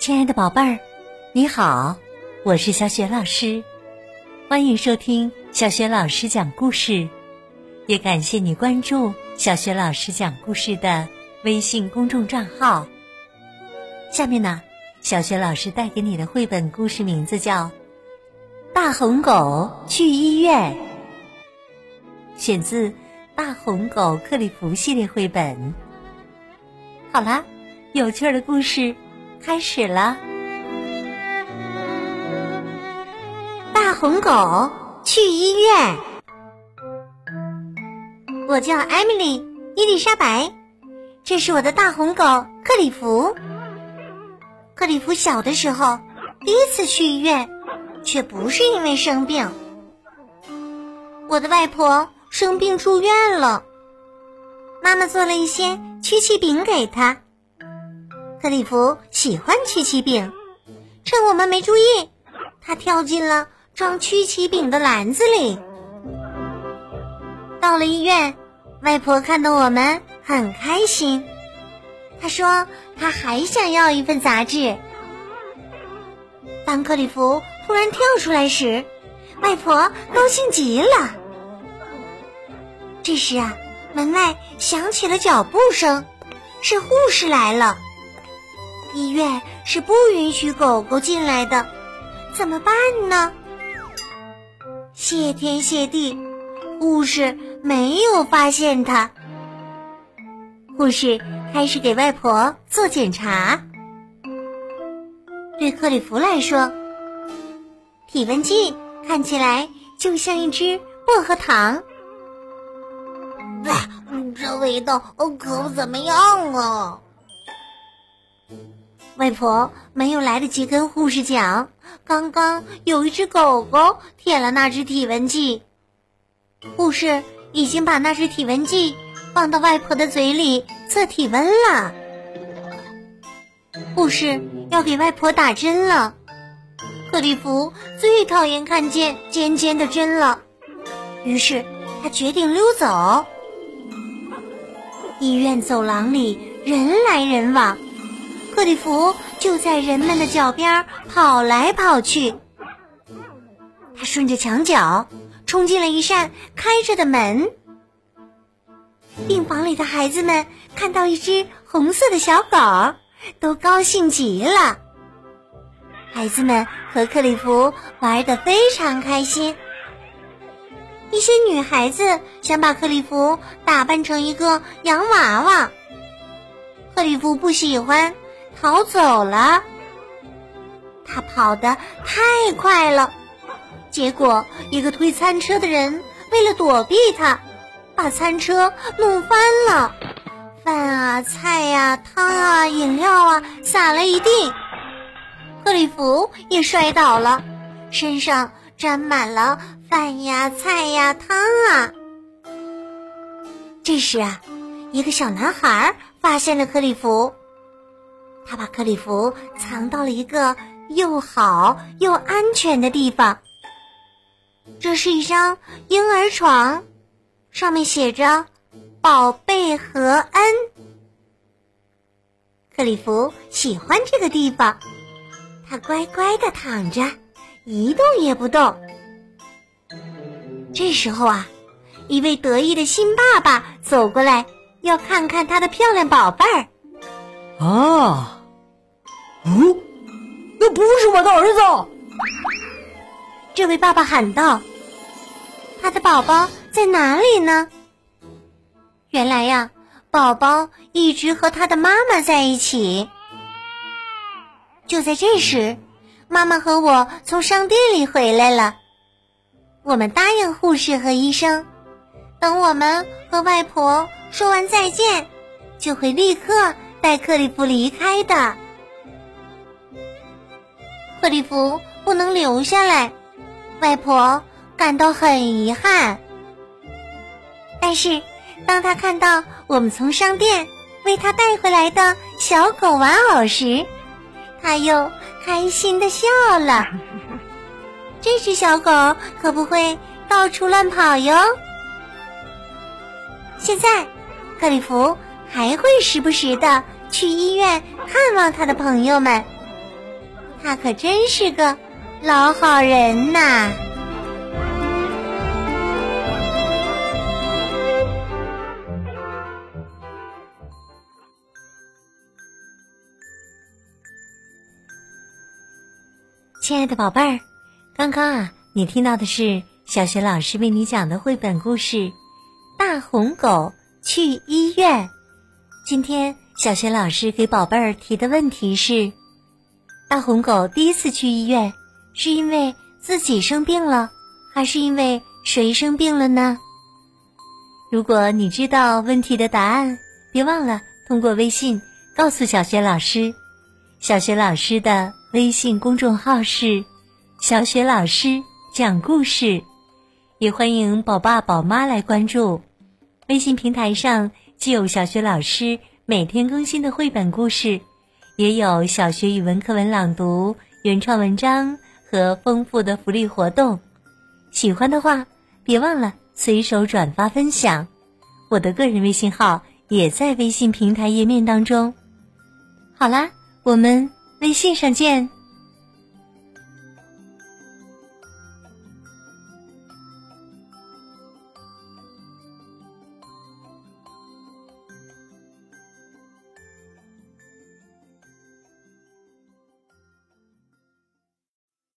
亲爱的宝贝儿，你好，我是小雪老师，欢迎收听小雪老师讲故事，也感谢你关注小雪老师讲故事的微信公众账号。下面呢，小雪老师带给你的绘本故事名字叫《大红狗去医院》，选自《大红狗克里夫》系列绘本。好啦，有趣的故事开始了。大红狗去医院。我叫艾米丽·伊丽莎白，这是我的大红狗克里夫。克里夫小的时候第一次去医院，却不是因为生病。我的外婆生病住院了，妈妈做了一些。曲奇饼给他，克里夫喜欢曲奇饼。趁我们没注意，他跳进了装曲奇饼的篮子里。到了医院，外婆看到我们很开心。她说：“她还想要一份杂志。”当克里夫突然跳出来时，外婆高兴极了。这时啊。门外响起了脚步声，是护士来了。医院是不允许狗狗进来的，怎么办呢？谢天谢地，护士没有发现它。护士开始给外婆做检查。对克里夫来说，体温计看起来就像一只薄荷糖。这味道可不怎么样啊！外婆没有来得及跟护士讲，刚刚有一只狗狗舔了那只体温计，护士已经把那只体温计放到外婆的嘴里测体温了。护士要给外婆打针了，克里夫最讨厌看见尖尖的针了，于是他决定溜走。医院走廊里人来人往，克里夫就在人们的脚边跑来跑去。他顺着墙角冲进了一扇开着的门。病房里的孩子们看到一只红色的小狗，都高兴极了。孩子们和克里夫玩得非常开心。一些女孩子想把克里夫打扮成一个洋娃娃，克里夫不喜欢，逃走了。他跑得太快了，结果一个推餐车的人为了躲避他，把餐车弄翻了，饭啊、菜呀、汤啊、饮料啊洒了一地，克里夫也摔倒了，身上沾满了。饭呀，菜呀，汤啊！这时啊，一个小男孩发现了克里夫，他把克里夫藏到了一个又好又安全的地方。这是一张婴儿床，上面写着“宝贝和恩”。克里夫喜欢这个地方，他乖乖的躺着，一动也不动。这时候啊，一位得意的新爸爸走过来，要看看他的漂亮宝贝儿。啊，哦，那不是我的儿子！这位爸爸喊道：“他的宝宝在哪里呢？”原来呀，宝宝一直和他的妈妈在一起。就在这时，妈妈和我从商店里回来了。我们答应护士和医生，等我们和外婆说完再见，就会立刻带克里夫离开的。克里夫不能留下来，外婆感到很遗憾。但是，当他看到我们从商店为他带回来的小狗玩偶时，他又开心的笑了。这只小狗可不会到处乱跑哟。现在，克里夫还会时不时的去医院看望他的朋友们，他可真是个老好人呐。亲爱的宝贝儿，刚刚啊，你听到的是小学老师为你讲的绘本故事《大红狗去医院》。今天小学老师给宝贝儿提的问题是：大红狗第一次去医院，是因为自己生病了，还是因为谁生病了呢？如果你知道问题的答案，别忘了通过微信告诉小雪老师。小学老师的微信公众号是“小学老师讲故事”，也欢迎宝爸宝妈来关注。微信平台上既有小学老师每天更新的绘本故事，也有小学语文课文朗读、原创文章和丰富的福利活动。喜欢的话，别忘了随手转发分享。我的个人微信号也在微信平台页面当中。好啦。我们微信上见。